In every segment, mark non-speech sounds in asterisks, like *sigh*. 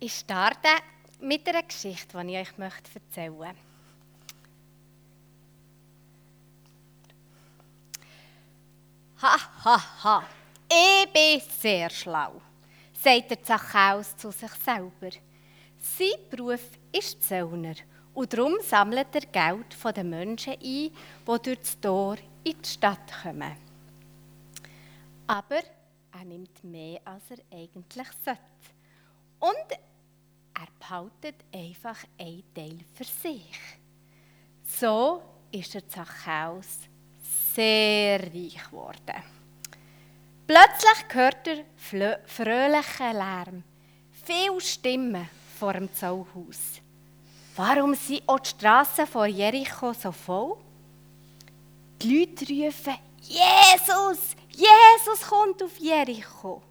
Ich starte mit einer Geschichte, die ich euch möchte erzählen. Ha, ha, ha. Ich bin sehr schlau, sagt der Zachäus zu sich selber. Sein Beruf ist Zöllner und darum sammelt er Geld von den Menschen ein, die durch das Tor in die Stadt kommen. Aber er nimmt mehr, als er eigentlich sollte. Und er behaltet einfach einen Teil für sich. So ist der Zachäus sehr reich geworden. Plötzlich hört er fröhlichen Lärm, viele Stimmen vor dem Zollhaus. Warum sind auch die Straßen vor Jericho so voll? Die Leute rufen, Jesus, Jesus kommt auf Jericho.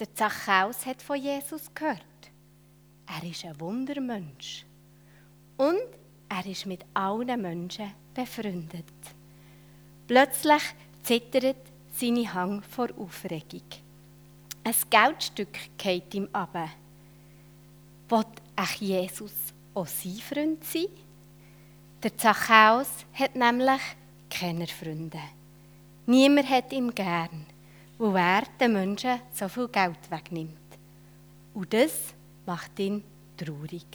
Der Zachäus hat von Jesus gehört. Er ist ein Wundermensch. Und er ist mit allen Menschen befreundet. Plötzlich zittert seine Hang vor Aufregung. Ein Geldstück geht ihm ab. Will ach Jesus auch sein Freund sein? Der Zachäus hat nämlich keine Freunde. Niemand hat ihn gern, wo er den Menschen so viel Geld wegnimmt. Und das macht ihn traurig.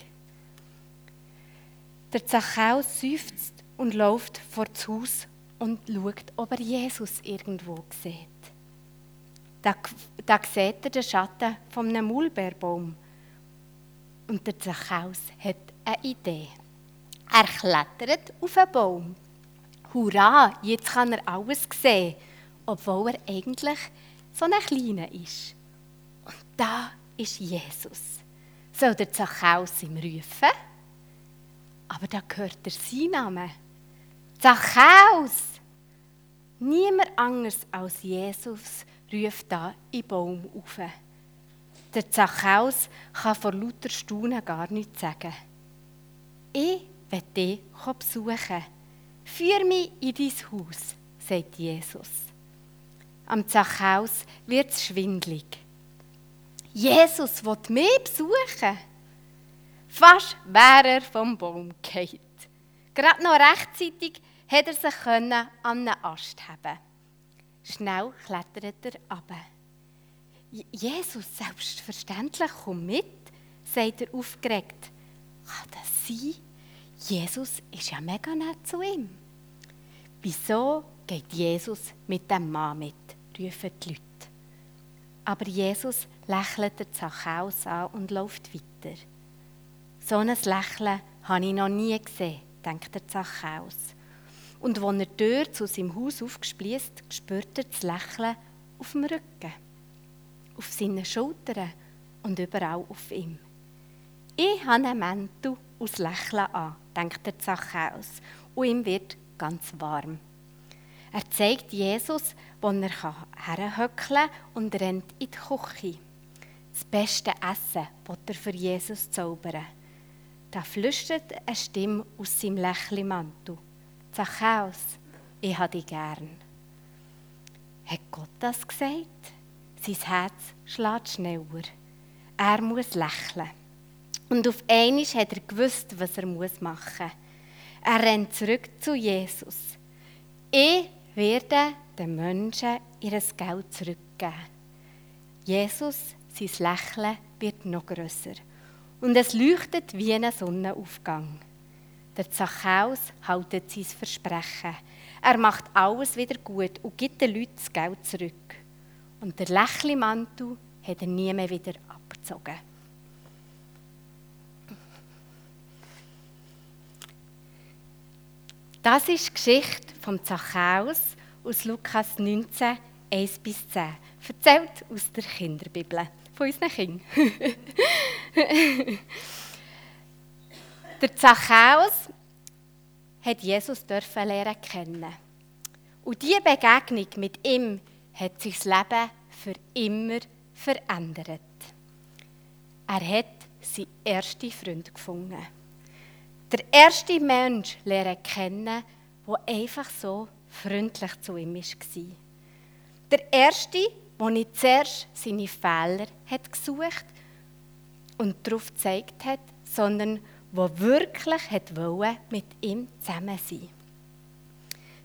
Der Zachäus seufzt und läuft vor das Haus und schaut, ob er Jesus irgendwo sieht. Da, da sieht er den Schatten von einem. Und der Zachäus hat eine Idee. Er klettert auf einen Baum Hurra, jetzt kann er alles sehen, obwohl er eigentlich so ein kleiner ist. Und da ist Jesus. Soll der Zachäus ihm rufen? Aber da hört er seinen Namen. Zachäus! Niemand anders als Jesus ruft da den Baum auf. Der Zachäus kann vor lauter Staunen gar nichts sagen. Ich will dich besuchen. Führ mich in dein Haus, sagt Jesus. Am Zachhaus wird es schwindlig. Jesus will mich besuchen. Fast wäre er vom Baum gefallen. Gerade noch rechtzeitig hätte er sich an einen Ast haben Schnell klettert er ab. Jesus, selbstverständlich, komm mit, sagt er aufgeregt. Kann das sein? Jesus ist ja mega nett zu ihm. Wieso geht Jesus mit dem Mann mit? rufen die Leute. Aber Jesus lächelt der Zachäus an und läuft weiter. So ein Lächeln habe ich noch nie gesehen, denkt der Zachäus. Und als er die Tür zu seinem Haus aufgespießt, spürt er das Lächeln auf dem Rücken, auf seinen Schultern und überall auf ihm. Ich habe einen Mantel aus Lächeln an, denkt der Zachäus, und ihm wird ganz warm. Er zeigt Jesus, wo er herhöckeln kann und rennt in die Küche. Das beste Essen will er für Jesus zaubern. Da flüstert eine Stimme aus seinem Lächelmantel. Zachäus, ich habe dich gern. Hat Gott das gesagt? Sein Herz schlägt schneller. Er muss lächeln. Und auf einmal hat er gewusst, was er machen muss. Er rennt zurück zu Jesus. Ich werde den Menschen ihr Geld zurückgeben. Jesus, sein Lächeln wird noch grösser. Und es leuchtet wie ein Sonnenaufgang. Der Zachäus hält sein Versprechen. Er macht alles wieder gut und gibt den Leuten das Geld zurück. Und der Lächelmantel hat er nie mehr wieder abgezogen. Das ist die Geschichte von Zachäus aus Lukas 19, 1 bis 10. Erzählt aus der Kinderbibel von unseren Kindern. der Zachäus hat Jesus dürfen lernen kennen. Und diese Begegnung mit ihm hat sein Leben für immer verändert. Er hat seinen ersten Freund gefunden der erste Mensch lernen kennen, der einfach so freundlich zu ihm war. Der erste, der nicht zuerst seine Fehler hat gesucht und darauf gezeigt hat, sondern wo wirklich hat wollen, mit ihm zusammen sein.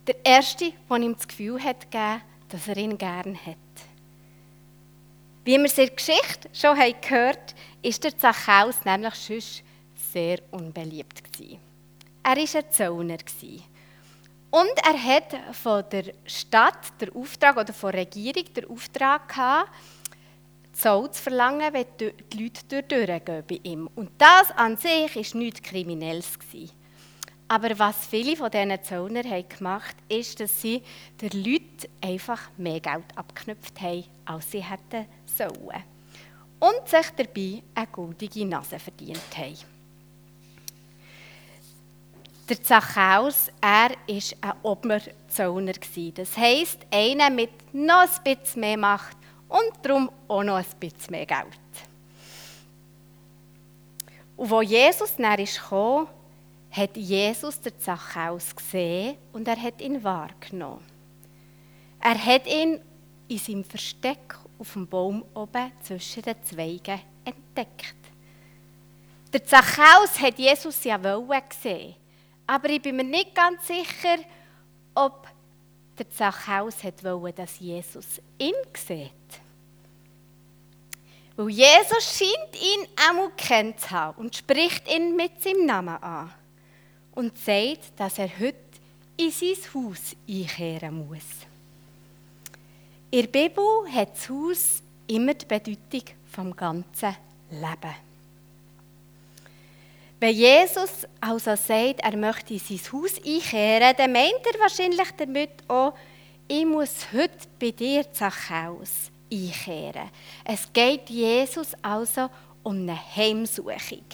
Der erste, der ihm das Gefühl hat gegeben, dass er ihn gern hat. Wie wir es in der Geschichte schon haben gehört ist der Zachäus nämlich sonst sehr unbeliebt gewesen. Er war ein Zöllner. Und er hat von der Stadt den Auftrag oder von der Regierung den Auftrag gehabt, Zoll zu verlangen, wenn die Leute durchgehen bei ihm. Und das an sich war nichts Kriminelles. Gewesen. Aber was viele von diesen Zöllner gemacht haben, ist, dass sie den Leuten einfach mehr Geld abgeknüpft haben, als sie hätten sollen. Und sich dabei eine goldige Nase verdient haben. Der Zachäus, er war ein Oberzöllner. Das heisst, einer mit noch ein bisschen mehr Macht und darum auch noch ein bisschen mehr Geld. Und als Jesus dann kam, hat Jesus den Zachäus gesehen und er hat ihn wahrgenommen. Er hat ihn in seinem Versteck auf dem Baum oben zwischen den Zweigen entdeckt. Der Zachäus hat Jesus ja sehen, aber ich bin mir nicht ganz sicher, ob der Zachäus wollen, dass Jesus ihn sieht. Weil Jesus scheint ihn einmal kennt zu haben und spricht ihn mit seinem Namen an und sagt, dass er heute in sein Haus einkehren muss. In der Bibel hat das Haus immer die Bedeutung vom ganzen Leben. Wenn Jesus also sagt, er möchte in sein Haus einkehren, dann meint er wahrscheinlich damit auch, ich muss heute bei dir, Zachäus, einkehren. Es geht Jesus also um eine Heimsuchung.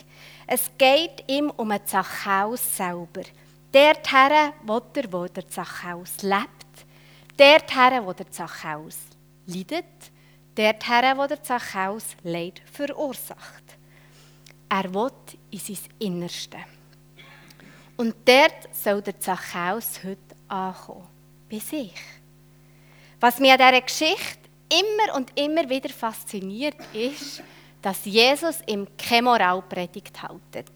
Es geht ihm um ein Zachäus selber. Dort her, wo der, wo der Zachäus lebt. Dort her, wo der Zachäus leidet. Dort her, wo der Zachäus Leid verursacht. Er will in sein Innerste. Und dort soll der Zachäus heute ankommen. Bei sich. Was mir an dieser Geschichte immer und immer wieder fasziniert ist, dass Jesus ihm keine Moralpredigt haltet.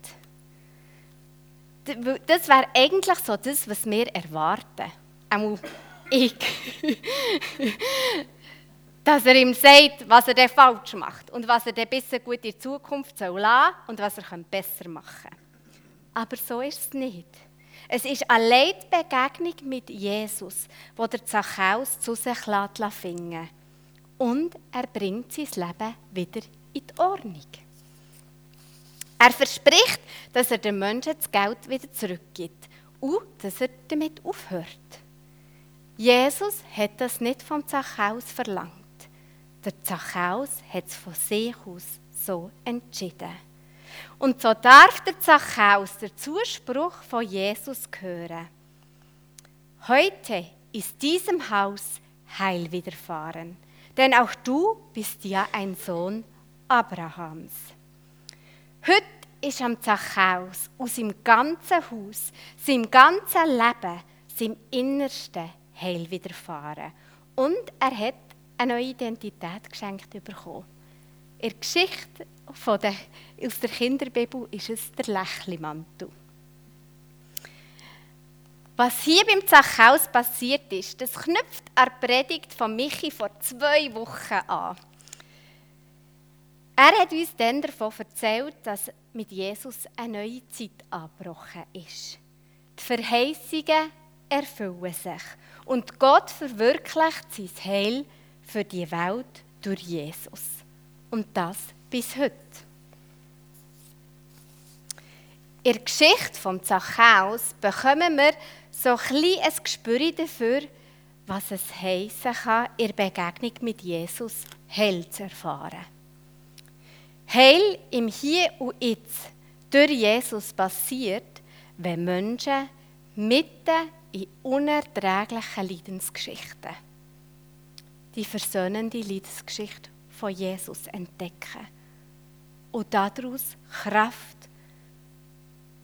Das wäre eigentlich so das, was wir erwarten. Auch ich. *laughs* dass er ihm sagt, was er denn falsch macht und was er denn besser gut in Zukunft soll und was er besser machen kann. Aber so ist es nicht. Es ist eine Leitbegegnung mit Jesus, wo der Zachäus zu sich finden Und er bringt sein Leben wieder in die Ordnung. Er verspricht, dass er den Menschen das Geld wieder zurückgibt und dass er damit aufhört. Jesus hat das nicht vom Zachäus verlangt. Der Zachäus hat es von sich aus so entschieden. Und so darf der Zachäus der Zuspruch von Jesus hören. Heute ist diesem Haus Heil widerfahren, denn auch du bist ja ein Sohn Abrahams. Heute ist am Zachäus aus seinem ganzen Haus, seinem ganzen Leben, seinem Innersten Heil widerfahren. Und er hat eine neue Identität geschenkt bekommen. In der Geschichte von der, aus der Kinderbibel ist es der Lächlimantel. Was hier beim Zachäus passiert ist, das knüpft an die Predigt von Michi vor zwei Wochen an. Er hat uns dann davon erzählt, dass mit Jesus eine neue Zeit angebrochen ist. Die Verheißungen erfüllen sich und Gott verwirklicht sein Heil für die Welt durch Jesus. Und das bis heute. In der Geschichte vom Zachäus bekommen wir so ein, ein Gespür dafür, was es heissen kann, in Begegnung mit Jesus Heil zu erfahren. Heil im Hier und Jetzt durch Jesus passiert, wenn Menschen mitten in unerträglichen Leidensgeschichten die versöhnende Leidensgeschichte von Jesus entdecken und daraus Kraft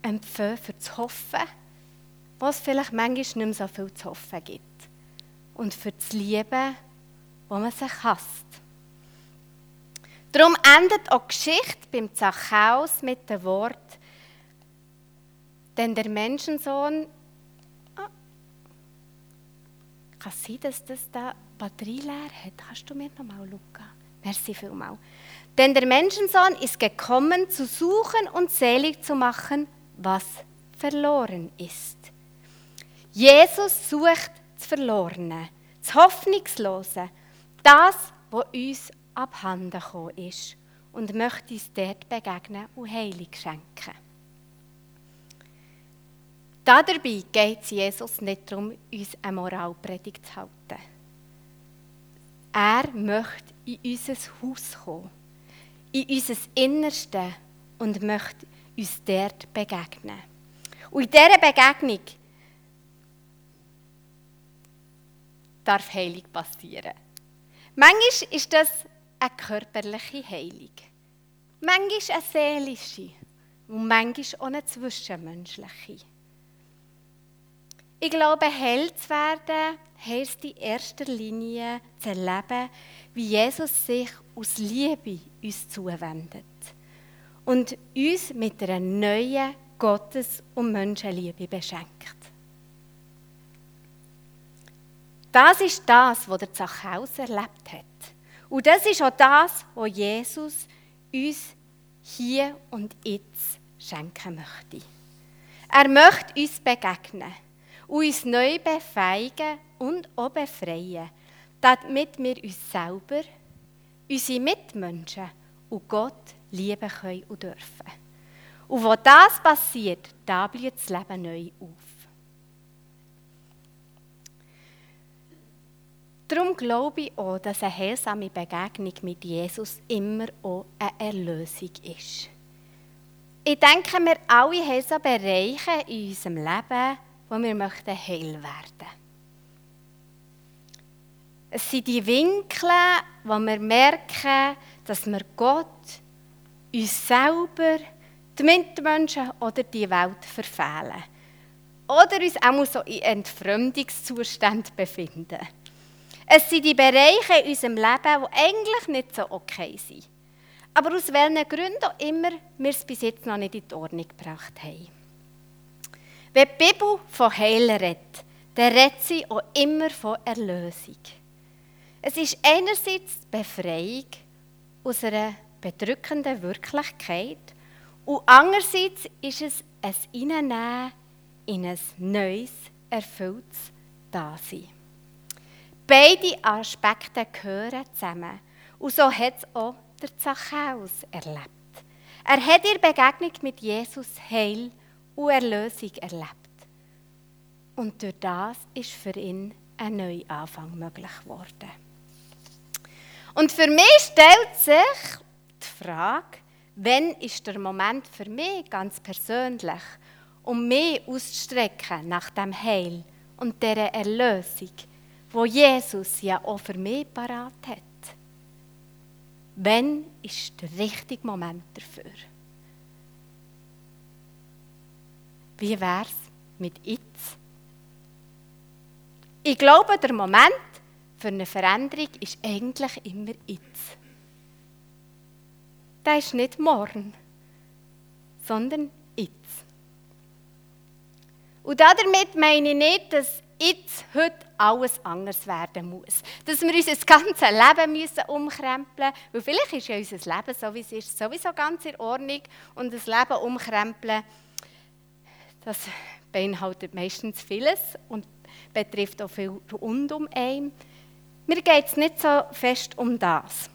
empfangen für das Hoffen, was vielleicht manchmal nicht mehr so viel zu hoffen gibt. Und für das Lieben, wo man sich hasst. Darum endet auch die Geschichte beim Zachäus mit dem Wort, denn der Menschensohn. Kann sein, dass das da Batterie leer hat? Kannst du mir noch mal Luca? Merci vielmals. Denn der Menschensohn ist gekommen, zu suchen und selig zu machen, was verloren ist. Jesus sucht das Verlorene, das Hoffnungslose, das, was uns abhanden gekommen ist und möchte uns dort begegnen und Heilung schenken. Dabei geht es Jesus nicht darum, uns eine Moralpredigt zu halten. Er möchte in unser Haus kommen, in unser Innerste und möchte uns dort begegnen. Und in dieser Begegnung darf Heilung passieren. Manchmal ist das eine körperliche Heilung. Manchmal eine seelische und manchmal auch eine zwischenmenschliche. Ich glaube, heil zu werden, heisst in erster Linie zu erleben, wie Jesus sich aus Liebe uns zuwendet und uns mit einer neuen Gottes- und Menschenliebe beschenkt. Das ist das, was der Zachäus erlebt hat. Und das ist auch das, was Jesus uns hier und jetzt schenken möchte. Er möchte uns begegnen und uns neu befeigen und auch befreien, damit wir uns selber, unsere Mitmenschen und Gott lieben können und dürfen. Und wo das passiert, da blüht das Leben neu auf. Darum glaube ich auch, dass eine heilsame Begegnung mit Jesus immer auch eine Erlösung ist. Ich denke, wir alle haben so Bereiche in unserem Leben, wo wir möchten heil werden. Es sind die Winkel, wo wir merken, dass wir Gott, uns selber, die Mitmenschen oder die Welt verfehlen. Oder uns auch so in Entfremdungszustand befinden. Es sind die Bereiche in unserem Leben, die eigentlich nicht so okay sind. Aber aus welchen Gründen auch immer wir es bis jetzt noch nicht in die Ordnung gebracht haben. Wenn die Bibel von Heil redet, dann redet sie auch immer von Erlösung. Es ist einerseits die Befreiung aus einer bedrückenden Wirklichkeit und andererseits ist es ein Hineinnehmen in ein neues, erfülltes Dasein. Beide Aspekte gehören zusammen. Und so hat es auch der Zachäus erlebt. Er hat in Begegnung mit Jesus Heil und Erlösung erlebt. Und durch das ist für ihn ein Neuanfang möglich geworden. Und für mich stellt sich die Frage, wann ist der Moment für mich ganz persönlich, um mich auszustrecken nach dem Heil und der Erlösung, wo Jesus ja auch für mich parat hat. Wann ist der richtige Moment dafür? Wie wäre es mit jetzt? Ich glaube, der Moment für eine Veränderung ist eigentlich immer jetzt. Das ist nicht morgen, sondern jetzt. Und damit meine ich nicht, dass jetzt, heute alles anders werden muss. Dass wir unser ganzes Leben müssen umkrempeln müssen. Weil vielleicht ist ja unser Leben, so wie es ist, sowieso ganz in Ordnung. Und das Leben umkrempeln, das beinhaltet meistens vieles und betrifft auch viel rund um einen. Mir geht es nicht so fest um das,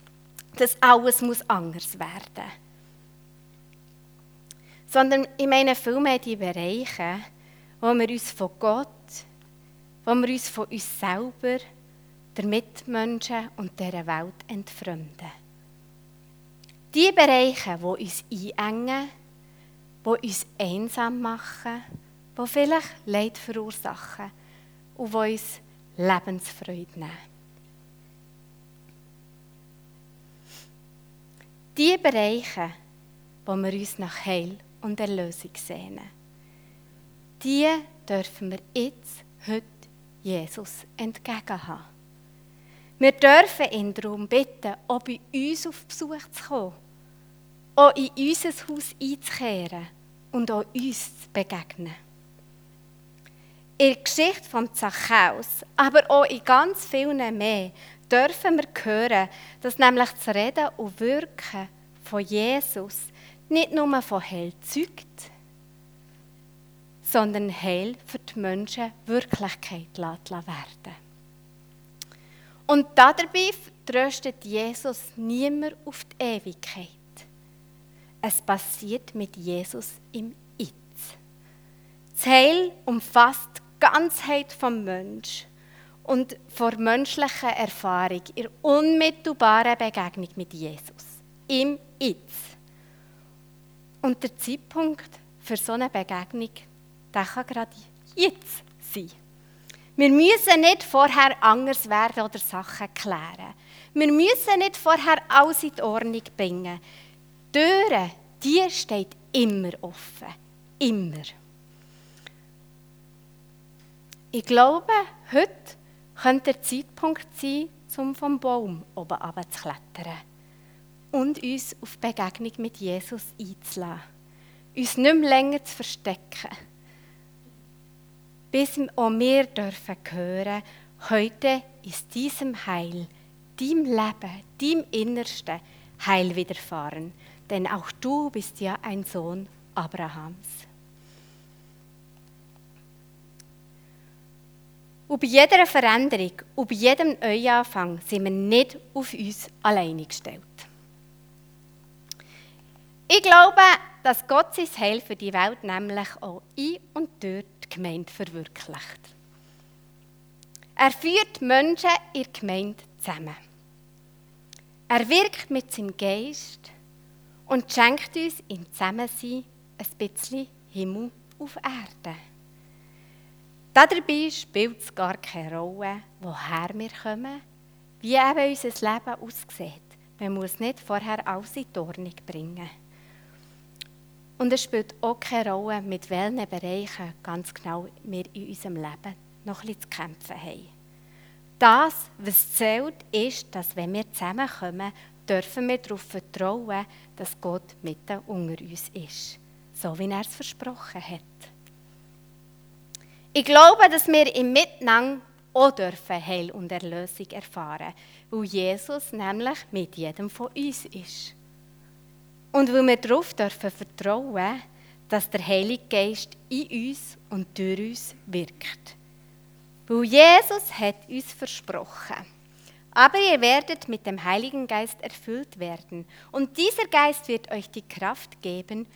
dass alles muss anders werden Sondern ich meine vielmehr die Bereiche, wo wir uns von Gott wo wir uns von uns selber, der Mitmenschen und dieser Welt entfremden. Die Bereiche, die uns einengen, die uns einsam machen, die vielleicht Leid verursachen und die uns Lebensfreude nehmen. Die Bereiche, wo wir uns nach Heil und Erlösung sehnen, die dürfen wir jetzt, heute Jesus entgegenhaben. Wir dürfen ihn darum bitten, auch bei uns auf Besuch zu kommen, auch in unser Haus einzukehren und auch uns zu begegnen. In der Geschichte von Zachäus, aber auch in ganz vielen mehr, dürfen wir hören, dass nämlich das Reden und Wirken von Jesus nicht nur von Heil zeugt, sondern Heil für die Menschen Wirklichkeit werden Und dabei tröstet Jesus niemand auf die Ewigkeit. Es passiert mit Jesus im Jetzt. Das Heil umfasst die Ganzheit vom Mensch und vor menschlicher Erfahrung, in unmittelbarer Begegnung mit Jesus. Im Jetzt. Und der Zeitpunkt für so eine Begegnung, der kann gerade jetzt sein. Wir müssen nicht vorher anders werden oder Sachen klären. Wir müssen nicht vorher alles in die Ordnung bringen. Die Türe, die steht immer offen. Immer. Ich glaube, heute könnte der Zeitpunkt sein, um vom Baum oben runterzuklettern und uns auf Begegnung mit Jesus einzulassen. Uns nicht mehr länger zu verstecken. Bis auch wir dürfen hören, heute ist diesem Heil, deinem Leben, deinem Innersten Heil widerfahren. Denn auch du bist ja ein Sohn Abrahams. Und bei jeder Veränderung und bei jedem Neuanfang sind wir nicht auf uns alleine gestellt. Ich glaube, dass Gott sein Heil für die Welt nämlich auch in und durch die Gemeinde verwirklicht. Er führt Menschen in der Gemeinde zusammen. Er wirkt mit seinem Geist und schenkt uns im Zusammensein ein bisschen Himmel auf Erde. Dabei spielt es gar keine Rolle, woher wir kommen, wie eben unser Leben aussieht. Man muss nicht vorher alles in die Ordnung bringen. Und es spielt auch keine Rolle, mit welchen Bereichen ganz genau wir in unserem Leben noch etwas zu kämpfen haben. Das, was zählt, ist, dass wenn wir zusammenkommen, dürfen wir darauf vertrauen, dass Gott mitten unter uns ist. So wie er es versprochen hat. Ich glaube, dass wir im Miteinander auch dürfen Heil und Erlösung erfahren, weil Jesus nämlich mit jedem von uns ist. Und weil wir darauf dürfen vertrauen, dass der Heilige Geist in uns und durch uns wirkt. Weil Jesus hat uns versprochen, aber ihr werdet mit dem Heiligen Geist erfüllt werden. Und dieser Geist wird euch die Kraft geben,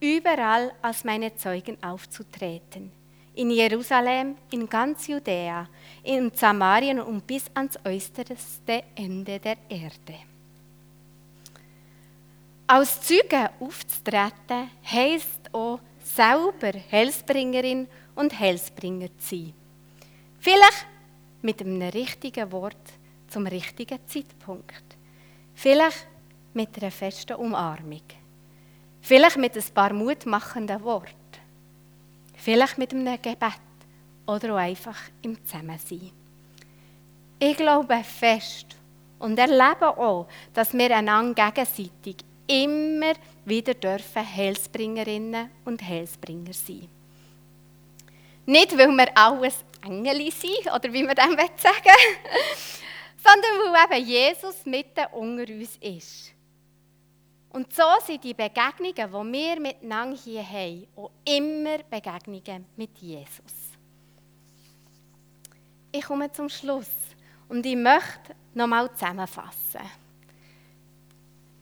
überall als meine Zeugen aufzutreten in Jerusalem, in ganz Judäa, in Samarien und bis ans äußerste Ende der Erde. Als Zeuge aufzutreten, heisst auch selber Helsbringerin und Helsbringer zu sein. Vielleicht mit einem richtigen Wort zum richtigen Zeitpunkt. Vielleicht mit einer festen Umarmung. Vielleicht mit ein paar mutmachenden Worten. Vielleicht mit einem Gebet oder auch einfach im Zusammensein. Ich glaube fest und erlebe auch, dass wir einander gegenseitig immer wieder dürfen Heilsbringerinnen und Heilsbringer sein. Nicht, weil wir alles Engel sind, oder wie wir das sagen sondern weil eben Jesus mitten unter uns ist. Und so sind die Begegnungen, die wir miteinander hier haben, auch immer Begegnungen mit Jesus. Ich komme zum Schluss und ich möchte nochmal zusammenfassen.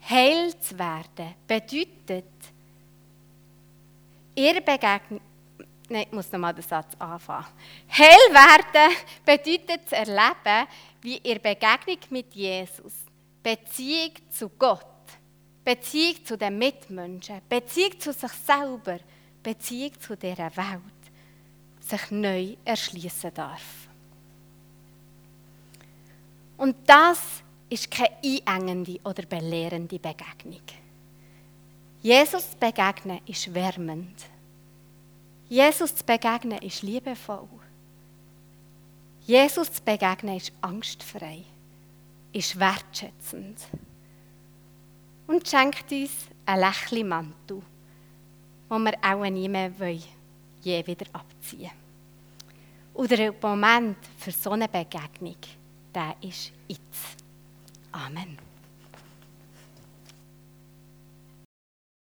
Heil zu werden bedeutet, ihr Begegnung, nein, ich muss nochmal den Satz anfangen. Heil werden bedeutet zu erleben, wie ihr Begegnung mit Jesus, Beziehung zu Gott, Beziehung zu den Mitmenschen, Beziehung zu sich selber, Beziehung zu dieser Welt sich neu erschließen darf. Und das ist keine einengende oder belehrende Begegnung. Jesus begegnen ist wärmend. Jesus zu begegnen ist liebevoll. Jesus zu begegnen ist angstfrei. ist wertschätzend und schenkt uns ein Lächeln Mantel, wo wir auch nie mehr je wieder abziehen wollen. Und der Moment für so eine Begegnung, der ist jetzt. Amen.